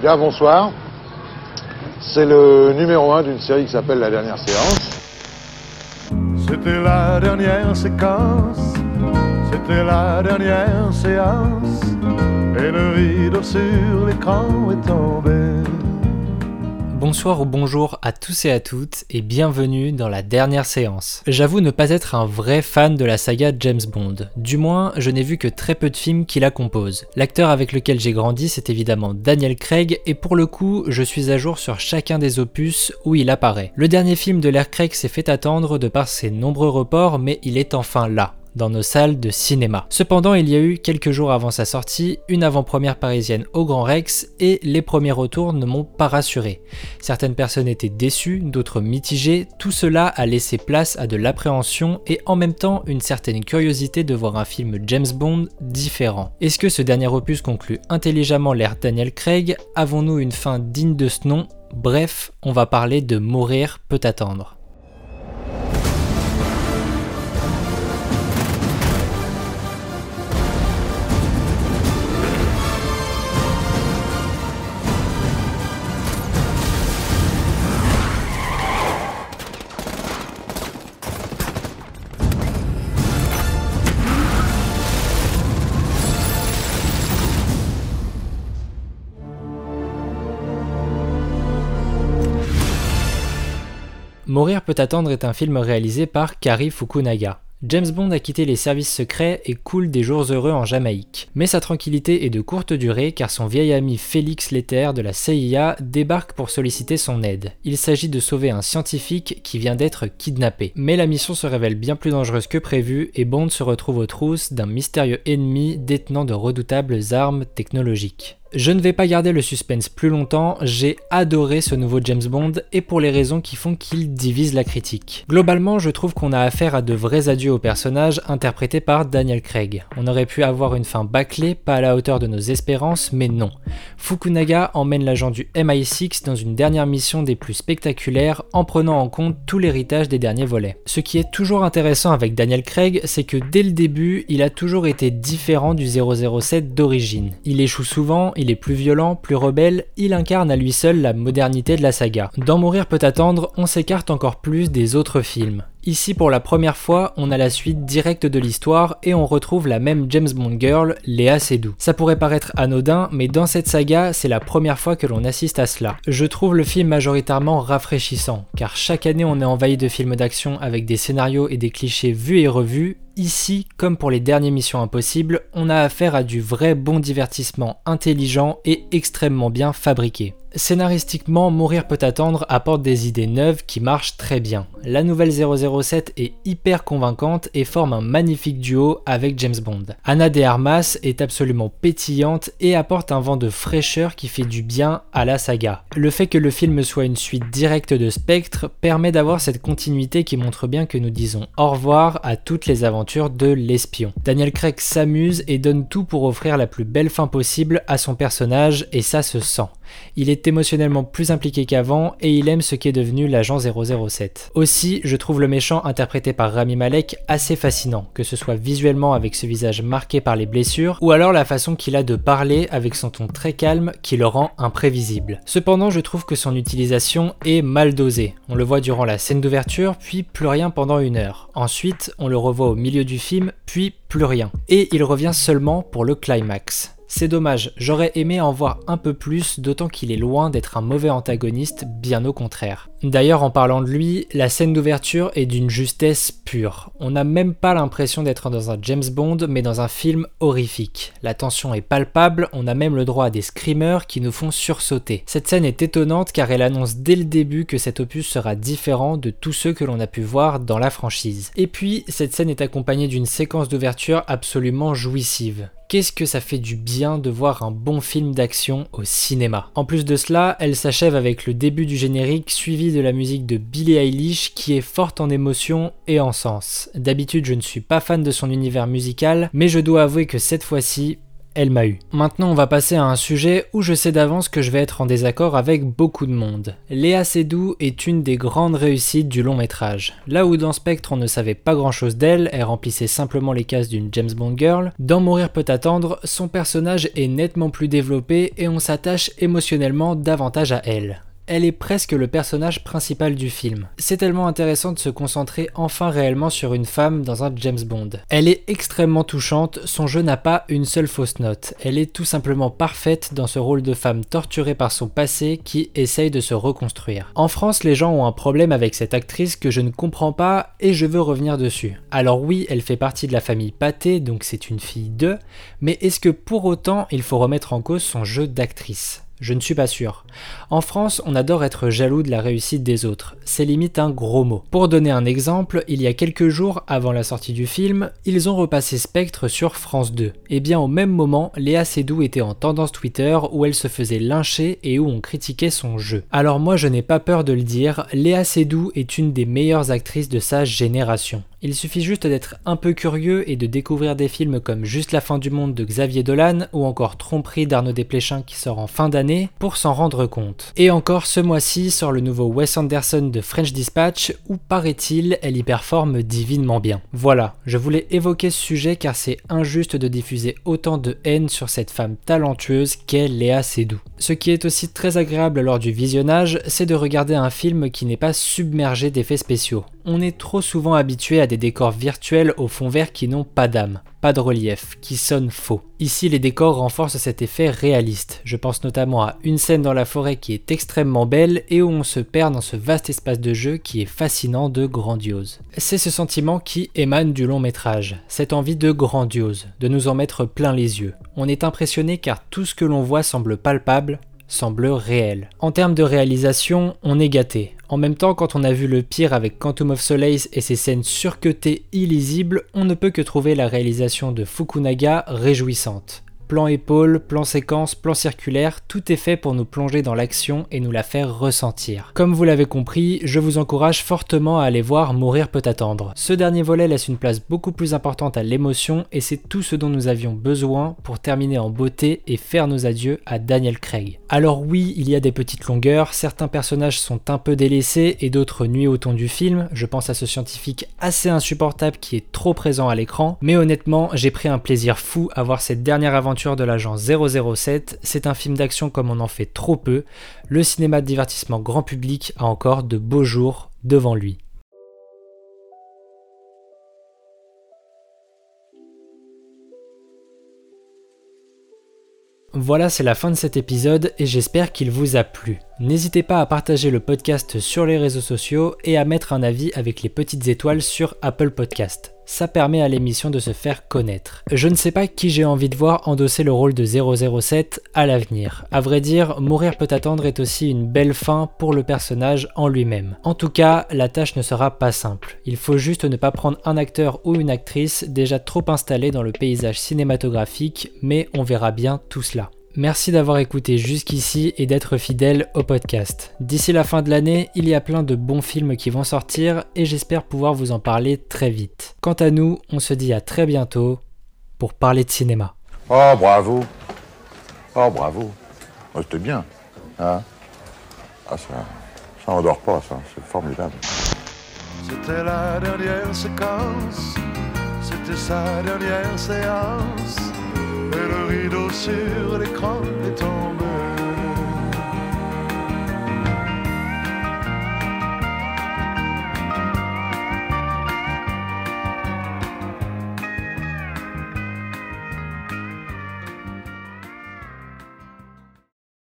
Bien, bonsoir. C'est le numéro 1 d'une série qui s'appelle La dernière séance. C'était la dernière séquence, c'était la dernière séance, et le rideau sur l'écran est tombé. Bonsoir ou bonjour à tous et à toutes et bienvenue dans la dernière séance. J'avoue ne pas être un vrai fan de la saga James Bond. Du moins, je n'ai vu que très peu de films qui la composent. L'acteur avec lequel j'ai grandi, c'est évidemment Daniel Craig et pour le coup, je suis à jour sur chacun des opus où il apparaît. Le dernier film de l'ère Craig s'est fait attendre de par ses nombreux reports, mais il est enfin là dans nos salles de cinéma. Cependant, il y a eu quelques jours avant sa sortie une avant-première parisienne au Grand Rex et les premiers retours ne m'ont pas rassuré. Certaines personnes étaient déçues, d'autres mitigées, tout cela a laissé place à de l'appréhension et en même temps une certaine curiosité de voir un film James Bond différent. Est-ce que ce dernier opus conclut intelligemment l'ère Daniel Craig? Avons-nous une fin digne de ce nom? Bref, on va parler de Mourir peut attendre. Mourir peut attendre est un film réalisé par Kari Fukunaga. James Bond a quitté les services secrets et coule des jours heureux en Jamaïque. Mais sa tranquillité est de courte durée car son vieil ami Félix Letter de la CIA débarque pour solliciter son aide. Il s'agit de sauver un scientifique qui vient d'être kidnappé. Mais la mission se révèle bien plus dangereuse que prévu et Bond se retrouve aux trousses d'un mystérieux ennemi détenant de redoutables armes technologiques. Je ne vais pas garder le suspense plus longtemps, j'ai adoré ce nouveau James Bond et pour les raisons qui font qu'il divise la critique. Globalement, je trouve qu'on a affaire à de vrais adieux au personnage interprété par Daniel Craig. On aurait pu avoir une fin bâclée, pas à la hauteur de nos espérances, mais non. Fukunaga emmène l'agent du MI6 dans une dernière mission des plus spectaculaires en prenant en compte tout l'héritage des derniers volets. Ce qui est toujours intéressant avec Daniel Craig, c'est que dès le début, il a toujours été différent du 007 d'origine. Il échoue souvent, il est plus violent, plus rebelle, il incarne à lui seul la modernité de la saga. Dans Mourir peut attendre, on s'écarte encore plus des autres films. Ici, pour la première fois, on a la suite directe de l'histoire et on retrouve la même James Bond girl, Léa Seydoux. Ça pourrait paraître anodin, mais dans cette saga, c'est la première fois que l'on assiste à cela. Je trouve le film majoritairement rafraîchissant, car chaque année on est envahi de films d'action avec des scénarios et des clichés vus et revus, Ici, comme pour les dernières missions impossibles, on a affaire à du vrai bon divertissement intelligent et extrêmement bien fabriqué. Scénaristiquement, Mourir peut attendre apporte des idées neuves qui marchent très bien. La nouvelle 007 est hyper convaincante et forme un magnifique duo avec James Bond. Anna de Armas est absolument pétillante et apporte un vent de fraîcheur qui fait du bien à la saga. Le fait que le film soit une suite directe de Spectre permet d'avoir cette continuité qui montre bien que nous disons au revoir à toutes les aventures de l'espion. Daniel Craig s'amuse et donne tout pour offrir la plus belle fin possible à son personnage et ça se sent. Il est émotionnellement plus impliqué qu'avant et il aime ce qu'est devenu l'agent 007. Aussi, je trouve le méchant interprété par Rami Malek assez fascinant, que ce soit visuellement avec ce visage marqué par les blessures ou alors la façon qu'il a de parler avec son ton très calme qui le rend imprévisible. Cependant, je trouve que son utilisation est mal dosée. On le voit durant la scène d'ouverture, puis plus rien pendant une heure. Ensuite, on le revoit au milieu du film, puis plus rien. Et il revient seulement pour le climax. C'est dommage, j'aurais aimé en voir un peu plus, d'autant qu'il est loin d'être un mauvais antagoniste, bien au contraire. D'ailleurs, en parlant de lui, la scène d'ouverture est d'une justesse pure. On n'a même pas l'impression d'être dans un James Bond, mais dans un film horrifique. La tension est palpable, on a même le droit à des screamers qui nous font sursauter. Cette scène est étonnante car elle annonce dès le début que cet opus sera différent de tous ceux que l'on a pu voir dans la franchise. Et puis, cette scène est accompagnée d'une séquence d'ouverture absolument jouissive qu'est-ce que ça fait du bien de voir un bon film d'action au cinéma. En plus de cela, elle s'achève avec le début du générique suivi de la musique de Billie Eilish qui est forte en émotion et en sens. D'habitude, je ne suis pas fan de son univers musical, mais je dois avouer que cette fois-ci, elle m'a eu. Maintenant, on va passer à un sujet où je sais d'avance que je vais être en désaccord avec beaucoup de monde. Léa Seydoux est une des grandes réussites du long métrage. Là où dans Spectre on ne savait pas grand chose d'elle, elle remplissait simplement les cases d'une James Bond girl, dans Mourir peut attendre, son personnage est nettement plus développé et on s'attache émotionnellement davantage à elle elle est presque le personnage principal du film. C'est tellement intéressant de se concentrer enfin réellement sur une femme dans un James Bond. Elle est extrêmement touchante, son jeu n'a pas une seule fausse note. Elle est tout simplement parfaite dans ce rôle de femme torturée par son passé qui essaye de se reconstruire. En France, les gens ont un problème avec cette actrice que je ne comprends pas et je veux revenir dessus. Alors oui, elle fait partie de la famille Pathé, donc c'est une fille de, mais est-ce que pour autant il faut remettre en cause son jeu d'actrice? Je ne suis pas sûr. En France, on adore être jaloux de la réussite des autres. C'est limite un gros mot. Pour donner un exemple, il y a quelques jours avant la sortie du film, ils ont repassé Spectre sur France 2. Et bien au même moment, Léa Seydoux était en tendance Twitter où elle se faisait lyncher et où on critiquait son jeu. Alors moi je n'ai pas peur de le dire, Léa Seydoux est une des meilleures actrices de sa génération. Il suffit juste d'être un peu curieux et de découvrir des films comme Juste la fin du monde de Xavier Dolan ou encore Tromperie d'Arnaud Desplechin qui sort en fin d'année pour s'en rendre compte. Et encore ce mois-ci sort le nouveau Wes Anderson de French Dispatch où paraît-il elle y performe divinement bien. Voilà, je voulais évoquer ce sujet car c'est injuste de diffuser autant de haine sur cette femme talentueuse qu'est Léa Seydoux. Ce qui est aussi très agréable lors du visionnage, c'est de regarder un film qui n'est pas submergé d'effets spéciaux. On est trop souvent habitué à des décors virtuels au fond vert qui n'ont pas d'âme, pas de relief, qui sonnent faux. Ici, les décors renforcent cet effet réaliste. Je pense notamment à une scène dans la forêt qui est extrêmement belle et où on se perd dans ce vaste espace de jeu qui est fascinant de grandiose. C'est ce sentiment qui émane du long métrage, cette envie de grandiose, de nous en mettre plein les yeux. On est impressionné car tout ce que l'on voit semble palpable, semble réel. En termes de réalisation, on est gâté. En même temps, quand on a vu le pire avec Quantum of Solace et ses scènes surcutées illisibles, on ne peut que trouver la réalisation de Fukunaga réjouissante. Plan épaule, plan séquence, plan circulaire, tout est fait pour nous plonger dans l'action et nous la faire ressentir. Comme vous l'avez compris, je vous encourage fortement à aller voir Mourir peut attendre. Ce dernier volet laisse une place beaucoup plus importante à l'émotion et c'est tout ce dont nous avions besoin pour terminer en beauté et faire nos adieux à Daniel Craig. Alors oui, il y a des petites longueurs, certains personnages sont un peu délaissés et d'autres nuits au ton du film, je pense à ce scientifique assez insupportable qui est trop présent à l'écran, mais honnêtement, j'ai pris un plaisir fou à voir cette dernière aventure de l'agent 007, c'est un film d'action comme on en fait trop peu. Le cinéma de divertissement grand public a encore de beaux jours devant lui. Voilà, c'est la fin de cet épisode et j'espère qu'il vous a plu. N'hésitez pas à partager le podcast sur les réseaux sociaux et à mettre un avis avec les petites étoiles sur Apple Podcast ça permet à l'émission de se faire connaître. Je ne sais pas qui j'ai envie de voir endosser le rôle de 007 à l'avenir. À vrai dire, Mourir peut attendre est aussi une belle fin pour le personnage en lui-même. En tout cas, la tâche ne sera pas simple. Il faut juste ne pas prendre un acteur ou une actrice déjà trop installé dans le paysage cinématographique, mais on verra bien tout cela. Merci d'avoir écouté jusqu'ici et d'être fidèle au podcast. D'ici la fin de l'année, il y a plein de bons films qui vont sortir et j'espère pouvoir vous en parler très vite. Quant à nous, on se dit à très bientôt pour parler de cinéma. Oh bravo Oh bravo oh, C'était bien. Hein ah ça, ça endort pas ça, c'est formidable. C'était la dernière séquence, c'était sa dernière séance. Rideau sur l'écran est.